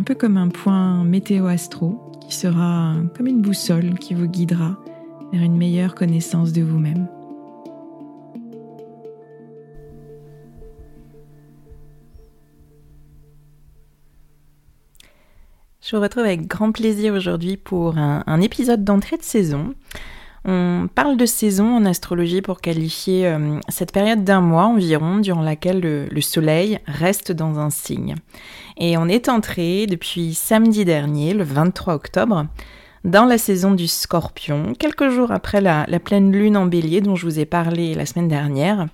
un peu comme un point météo-astro qui sera comme une boussole qui vous guidera vers une meilleure connaissance de vous-même. Je vous retrouve avec grand plaisir aujourd'hui pour un, épisode d'entrée de saison. On parle de saison en astrologie pour qualifier euh, cette période d'un mois environ durant laquelle le, Soleil reste dans un signe. Et on est entré depuis samedi dernier, le 23 octobre, dans la saison du scorpion, quelques jours après la, pleine lune en bélier dont je vous ai parlé la semaine dernière.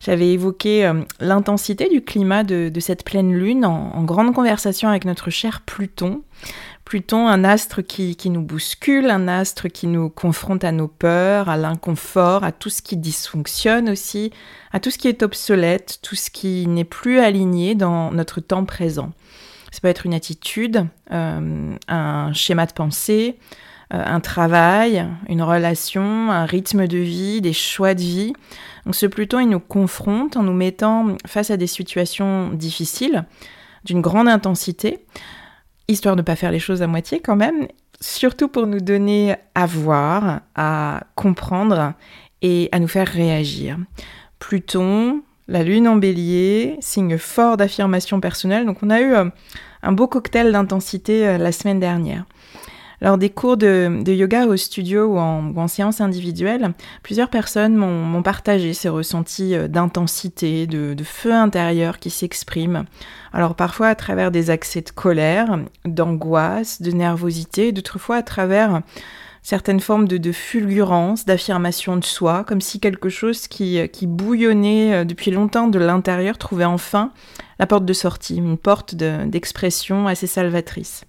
J'avais évoqué euh, l'intensité du climat de, cette pleine lune en, grande conversation avec notre cher Pluton. Pluton, un astre qui, nous bouscule, un astre qui nous confronte à nos peurs, à l'inconfort, à tout ce qui dysfonctionne aussi, à tout ce qui est obsolète, tout ce qui n'est plus aligné dans notre temps présent. Ça peut être une attitude, euh, un schéma de pensée, un travail, une relation, un rythme de vie, des choix de vie. Donc ce Pluton, il nous confronte en nous mettant face à des situations difficiles, d'une grande intensité histoire de ne pas faire les choses à moitié quand même, surtout pour nous donner à voir, à comprendre et à nous faire réagir. Pluton, la lune en bélier, signe fort d'affirmation personnelle, donc on a eu euh, un beau cocktail d'intensité euh, la semaine dernière. Lors des cours de, yoga au studio ou en, séance individuelle, plusieurs personnes m'ont partagé ces ressentis euh, d'intensité, de, feu intérieur qui s'expriment. Alors parfois à travers des accès de colère, d'angoisse, de nervosité, d'autres fois à travers certaines formes de, fulgurance, d'affirmation de soi, comme si quelque chose qui, qui bouillonnait euh, depuis longtemps de l'intérieur trouvait enfin la porte de sortie, une porte d'expression assez salvatrice.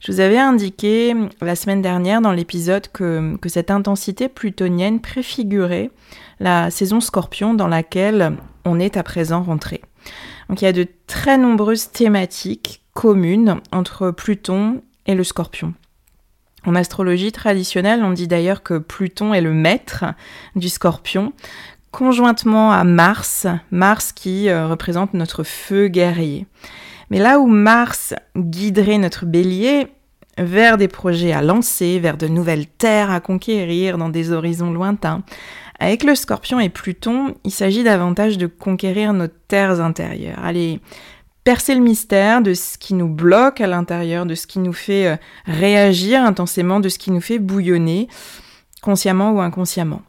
Je vous avais indiqué la semaine dernière dans l'épisode que, cette intensité plutonienne préfigurait la saison scorpion dans laquelle on est à présent rentré. Donc il y a de très nombreuses thématiques communes entre Pluton et le scorpion. En astrologie traditionnelle, on dit d'ailleurs que Pluton est le maître du scorpion, conjointement à Mars, Mars qui euh, représente notre feu guerrier. Mais là où Mars guiderait notre bélier vers des projets à lancer, vers de nouvelles terres à conquérir dans des horizons lointains, avec le scorpion et Pluton, il s'agit davantage de conquérir nos terres intérieures. Allez, percer le mystère de ce qui nous bloque à l'intérieur, de ce qui nous fait euh, réagir intensément, de ce qui nous fait bouillonner, consciemment ou inconsciemment.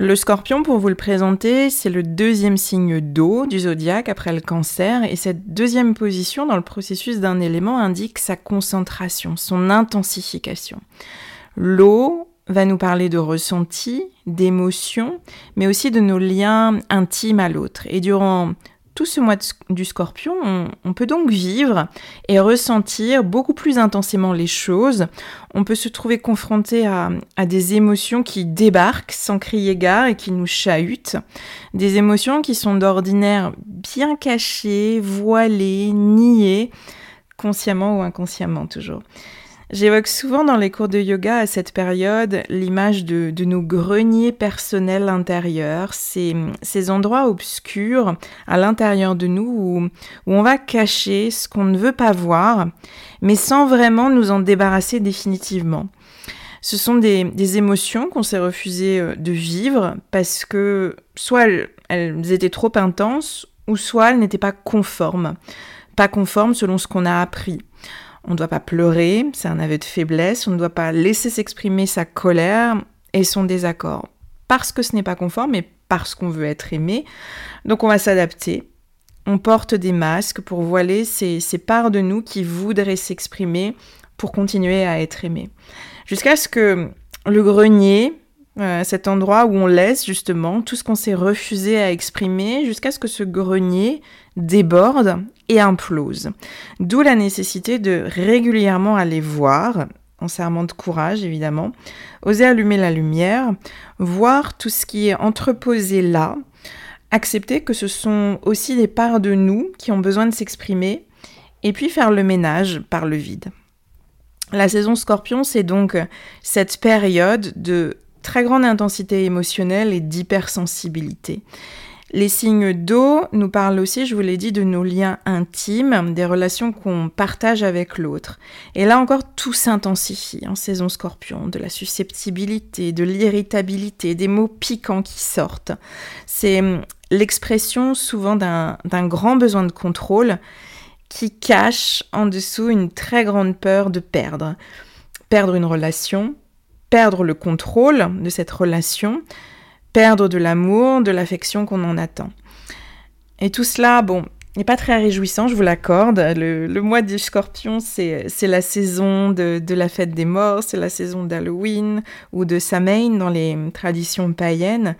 Le scorpion, pour vous le présenter, c'est le deuxième signe d'eau du zodiaque après le cancer, et cette deuxième position dans le processus d'un élément indique sa concentration, son intensification. L'eau va nous parler de ressenti, d'émotion, mais aussi de nos liens intimes à l'autre. Et durant tout ce mois du scorpion, on, peut donc vivre et ressentir beaucoup plus intensément les choses. On peut se trouver confronté à, à, des émotions qui débarquent sans crier gare et qui nous chahutent. Des émotions qui sont d'ordinaire bien cachées, voilées, niées, consciemment ou inconsciemment toujours. J'évoque souvent dans les cours de yoga à cette période l'image de, nos greniers personnels intérieurs, ces, endroits obscurs à l'intérieur de nous où, on va cacher ce qu'on ne veut pas voir, mais sans vraiment nous en débarrasser définitivement. Ce sont des, des émotions qu'on s'est refusé euh, de vivre parce que soit elles étaient trop intenses ou soit elles n'étaient pas conformes. Pas conformes selon ce qu'on a appris. On ne doit pas pleurer, c'est un aveu de faiblesse, on ne doit pas laisser s'exprimer sa colère et son désaccord. Parce que ce n'est pas conforme, mais parce qu'on veut être aimé. Donc on va s'adapter. On porte des masques pour voiler ces, parts de nous qui voudraient s'exprimer pour continuer à être aimé. Jusqu'à ce que le grenier, euh, cet endroit où on laisse justement tout ce qu'on s'est refusé à exprimer, jusqu'à ce que ce grenier déborde et implose. D'où la nécessité de régulièrement aller voir, en serment de courage évidemment, oser allumer la lumière, voir tout ce qui est entreposé là, accepter que ce sont aussi des parts de nous qui ont besoin de s'exprimer, et puis faire le ménage par le vide. La saison scorpion, c'est donc cette période de très grande intensité émotionnelle et d'hypersensibilité. Les signes d'eau nous parlent aussi, je vous l'ai dit, de nos liens intimes, des relations qu'on partage avec l'autre. Et là encore, tout s'intensifie en saison scorpion, de la susceptibilité, de l'irritabilité, des mots piquants qui sortent. C'est hum, l'expression souvent d'un grand besoin de contrôle qui cache en dessous une très grande peur de perdre. Perdre une relation, perdre le contrôle de cette relation, perdre de l'amour, de l'affection qu'on en attend. Et tout cela, bon, n'est pas très réjouissant, je vous l'accorde. Le, mois du scorpion, c'est la saison de, la fête des morts, c'est la saison d'Halloween ou de Samhain dans les traditions païennes.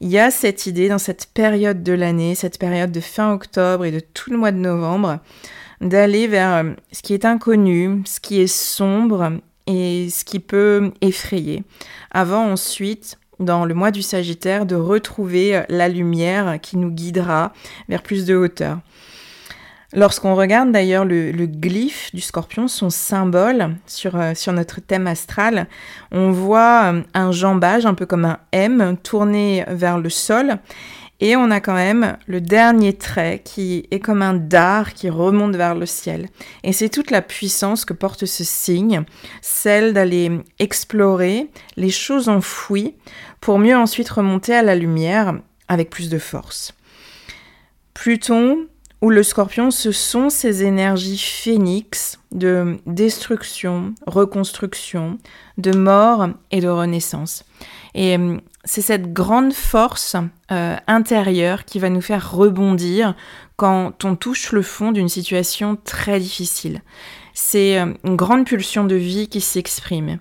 Il y a cette idée dans cette période de l'année, cette période de fin octobre et de tout le mois de novembre, d'aller vers ce qui est inconnu, ce qui est sombre et ce qui peut effrayer. Avant ensuite dans le mois du Sagittaire, de retrouver euh, la lumière qui nous guidera vers plus de hauteur. Lorsqu'on regarde d'ailleurs le, glyphe du scorpion, son symbole sur, euh, sur notre thème astral, on voit euh, un jambage un peu comme un M tourné vers le sol et on a quand même le dernier trait qui est comme un dard qui remonte vers le ciel. Et c'est toute la puissance que porte ce signe, celle d'aller explorer les choses enfouies pour mieux ensuite remonter à la lumière avec plus de force. Pluton le scorpion, ce sont ces énergies phénix de destruction, reconstruction, de mort et de renaissance. Et hum, c'est cette grande force euh, intérieure qui va nous faire rebondir quand on touche le fond d'une situation très difficile. C'est euh, une grande pulsion de vie qui s'exprime.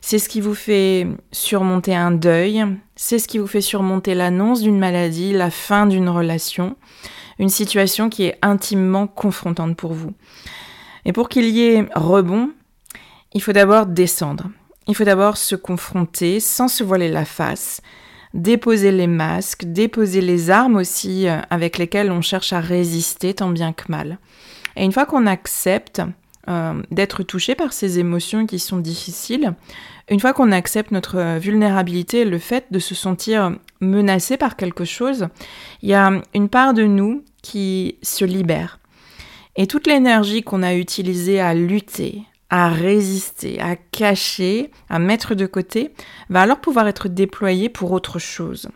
C'est ce qui vous fait surmonter un deuil, c'est ce qui vous fait surmonter l'annonce d'une maladie, la fin d'une relation, une situation qui est intimement confrontante pour vous. Et pour qu'il y ait rebond, il faut d'abord descendre. Il faut d'abord se confronter sans se voiler la face, déposer les masques, déposer les armes aussi euh, avec lesquelles on cherche à résister tant bien que mal. Et une fois qu'on accepte euh, d'être touché par ces émotions qui sont difficiles, une fois qu'on accepte notre vulnérabilité, le fait de se sentir menacé par quelque chose, il y a une part de nous qui se libère. Et toute l'énergie qu'on a utilisée à lutter, à résister, à cacher, à mettre de côté, va alors pouvoir être déployé pour autre chose.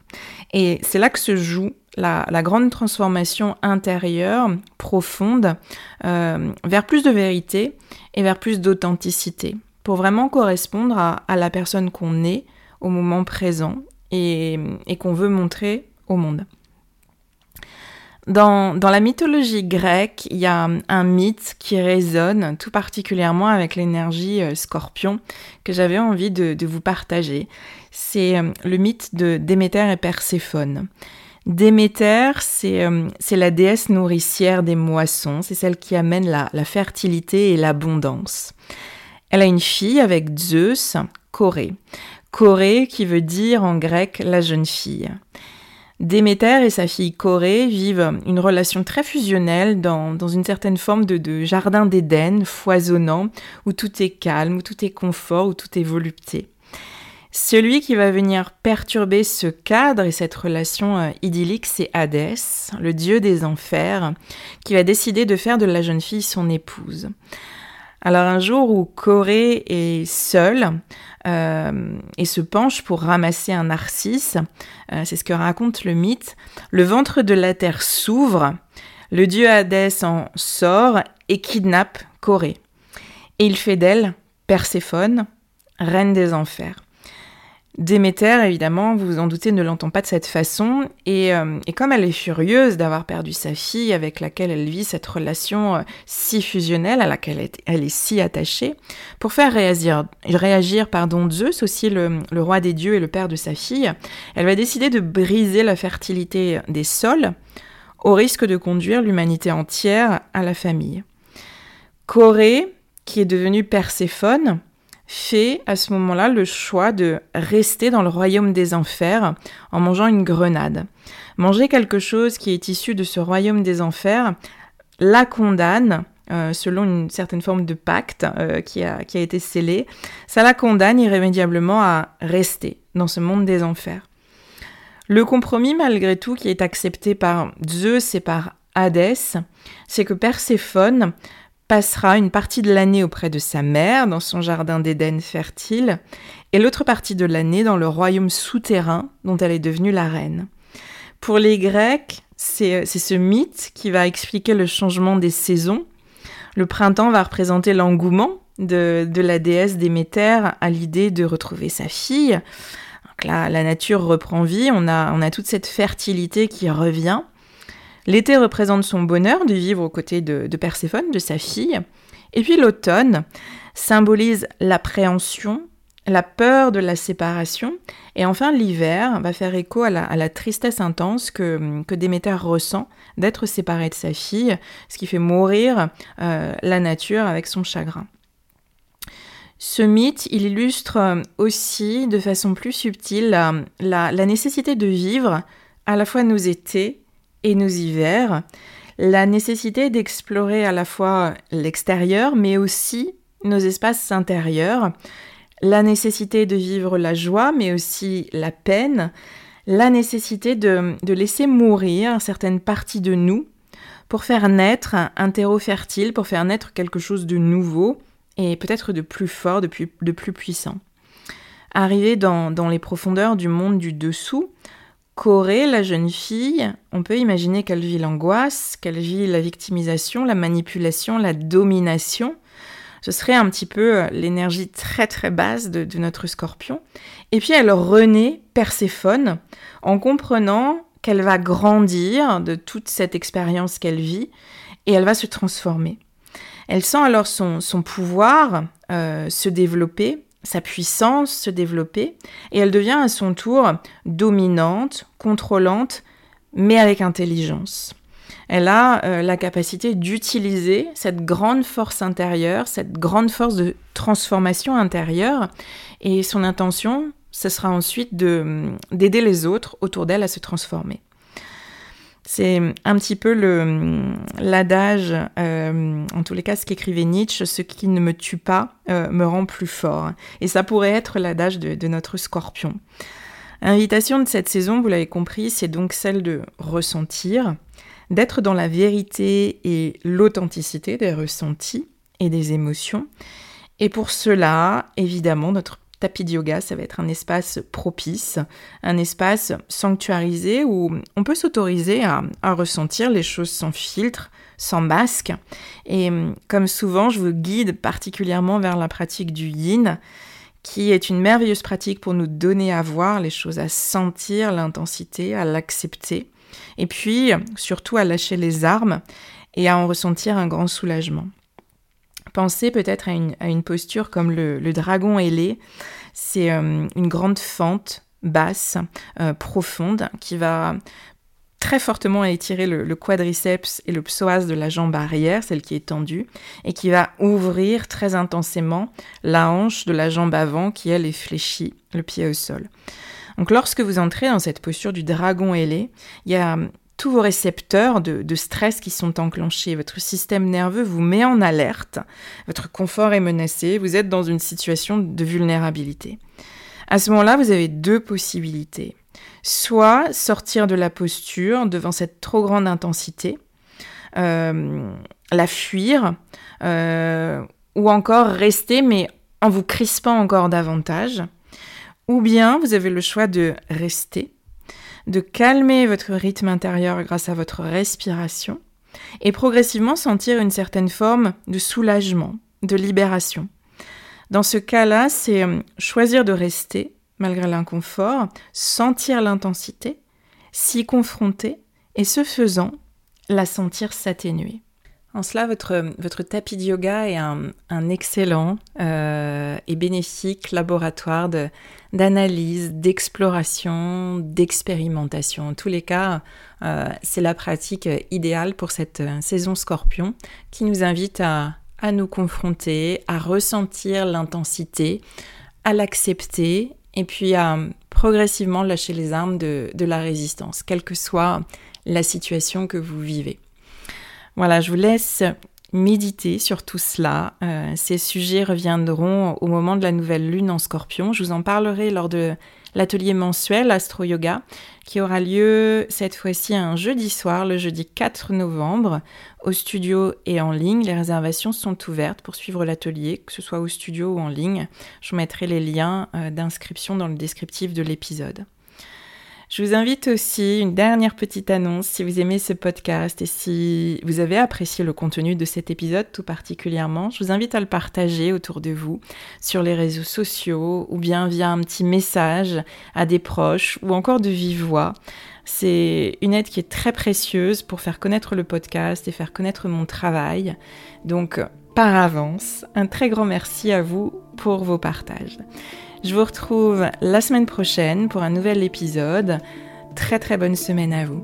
Et c'est là que se joue la, grande transformation intérieure, profonde, euh, vers plus de vérité et vers plus d'authenticité, pour vraiment correspondre à, la personne qu'on est au moment présent et qu'on veut montrer au monde. Dans, la mythologie grecque, il y a un mythe qui résonne tout particulièrement avec l'énergie euh, scorpion que j'avais envie de, vous partager. C'est euh, le mythe de Déméter et Perséphone. Déméter, euh, c'est la déesse nourricière des moissons, c'est celle qui amène la, la fertilité et l'abondance. Elle a une fille avec Zeus, Corée. Corée qui veut dire en grec la jeune fille. Déméter et sa fille Corée vivent une relation très fusionnelle dans, une certaine forme de, jardin d'Éden foisonnant, où tout est calme, où tout est confort, où tout est volupté. Celui qui va venir perturber ce cadre et cette relation euh, idyllique, c'est Hadès, le dieu des enfers, qui va décider de faire de la jeune fille son épouse. Alors un jour où Corée est seule, euh, et se penche pour ramasser un narcisse. Euh, c'est ce que raconte le mythe. Le ventre de la terre s'ouvre, le dieu Hadès en sort et kidnappe Corée. Et il fait d'elle Perséphone, reine des enfers. Déméter, évidemment, vous vous en doutez, ne l'entend pas de cette façon, euh, et, comme elle est furieuse d'avoir perdu sa fille avec laquelle elle vit cette relation euh, si fusionnelle, à laquelle elle est, si attachée, pour faire réagir, réagir pardon, Zeus, aussi le, le roi des dieux et le père de sa fille, elle va décider de briser la fertilité des sols, au risque de conduire l'humanité entière à la famille. Corée, qui est devenue Perséphone, fait à ce moment-là le choix de rester dans le royaume des enfers en mangeant une grenade. Manger quelque chose qui est issu de ce royaume des enfers la condamne, euh, selon une certaine forme de pacte euh, qui, a, qui a été scellé, ça la condamne irrémédiablement à rester dans ce monde des enfers. Le compromis, malgré tout, qui est accepté par Zeus et par Hadès, c'est que Perséphone passera une partie de l'année auprès de sa mère dans son jardin d'Éden fertile et l'autre partie de l'année dans le royaume souterrain dont elle est devenue la reine. Pour les Grecs, c'est ce mythe qui va expliquer le changement des saisons. Le printemps va représenter l'engouement de, la déesse Déméter à l'idée de retrouver sa fille. là, la nature reprend vie, on a, on a toute cette fertilité qui revient. L'été représente son bonheur de vivre aux côtés de, Perséphone, de sa fille. Et puis l'automne symbolise l'appréhension, la peur de la séparation. Et enfin, l'hiver va faire écho à la, tristesse intense que, que Déméter ressent d'être séparée de sa fille, ce qui fait mourir euh, la nature avec son chagrin. Ce mythe, il illustre aussi de façon plus subtile la, la nécessité de vivre à la fois nos étés et nos hivers, la nécessité d'explorer à la fois l'extérieur, mais aussi nos espaces intérieurs, la nécessité de vivre la joie, mais aussi la peine, la nécessité de, laisser mourir certaines parties de nous pour faire naître un terreau fertile, pour faire naître quelque chose de nouveau et peut-être de plus fort, de plus, de plus puissant. Arriver dans, dans les profondeurs du monde du dessous, Corée, la jeune fille, on peut imaginer qu'elle vit l'angoisse, qu'elle vit la victimisation, la manipulation, la domination. Ce serait un petit peu euh, l'énergie très très basse de, notre scorpion. Et puis elle renaît Perséphone en comprenant qu'elle va grandir de toute cette expérience qu'elle vit et elle va se transformer. Elle sent alors son, pouvoir euh, se développer sa puissance se développer et elle devient à son tour dominante, contrôlante, mais avec intelligence. Elle a euh, la capacité d'utiliser cette grande force intérieure, cette grande force de transformation intérieure, et son intention, ce sera ensuite d'aider les autres autour d'elle à se transformer. C'est un petit peu l'adage, euh, en tous les cas ce qu'écrivait Nietzsche, ce qui ne me tue pas euh, me rend plus fort. Et ça pourrait être l'adage de, notre scorpion. L'invitation de cette saison, vous l'avez compris, c'est donc celle de ressentir, d'être dans la vérité et l'authenticité des ressentis et des émotions. Et pour cela, évidemment, notre tapis de yoga, ça va être un espace propice, un espace sanctuarisé où on peut s'autoriser à, ressentir les choses sans filtre, sans masque. Et hum, comme souvent, je vous guide particulièrement vers la pratique du yin, qui est une merveilleuse pratique pour nous donner à voir les choses, à sentir l'intensité, à l'accepter. Et puis, surtout à lâcher les armes et à en ressentir un grand soulagement. Pensez peut-être à une, posture comme le, dragon ailé. C'est euh, une grande fente basse, euh, profonde, qui va très fortement étirer le, le, quadriceps et le psoas de la jambe arrière, celle qui est tendue, et qui va ouvrir très intensément la hanche de la jambe avant qui, elle, est fléchie, le pied au sol. Donc lorsque vous entrez dans cette posture du dragon ailé, il y a tous vos récepteurs de, stress qui sont enclenchés. Votre système nerveux vous met en alerte. Votre confort est menacé. Vous êtes dans une situation de vulnérabilité. À ce moment-là, vous avez deux possibilités. Soit sortir de la posture devant cette trop grande intensité, euh, la fuir, euh, ou encore rester mais en vous crispant encore davantage. Ou bien vous avez le choix de rester de calmer votre rythme intérieur grâce à votre respiration et progressivement sentir une certaine forme de soulagement, de libération. Dans ce cas-là, c'est euh, choisir de rester malgré l'inconfort, sentir l'intensité, s'y confronter et ce faisant, la sentir s'atténuer. En cela, votre, votre tapis de yoga est un, excellent euh, et bénéfique laboratoire d'analyse, d'exploration, d'expérimentation. En tous les cas, euh, c'est la pratique idéale pour cette euh, saison scorpion qui nous invite à, nous confronter, à ressentir l'intensité, à l'accepter et puis à progressivement lâcher les armes de la résistance, quelle que soit la situation que vous vivez. Voilà, je vous laisse méditer sur tout cela. Euh, ces sujets reviendront au moment de la nouvelle lune en scorpion. Je vous en parlerai lors de l'atelier mensuel Astro Yoga qui aura lieu cette fois-ci un jeudi soir, le jeudi 4 novembre, au studio et en ligne. Les réservations sont ouvertes pour suivre l'atelier, que ce soit au studio ou en ligne. Je vous mettrai les liens euh, d'inscription dans le descriptif de l'épisode. Je vous invite aussi, une dernière petite annonce, si vous aimez ce podcast et si vous avez apprécié le contenu de cet épisode tout particulièrement, je vous invite à le partager autour de vous sur les réseaux sociaux ou bien via un petit message à des proches ou encore de vive voix. C'est une aide qui est très précieuse pour faire connaître le podcast et faire connaître mon travail. Donc, par avance, un très grand merci à vous pour vos partages. Je vous retrouve la semaine prochaine pour un nouvel épisode. Très très bonne semaine à vous.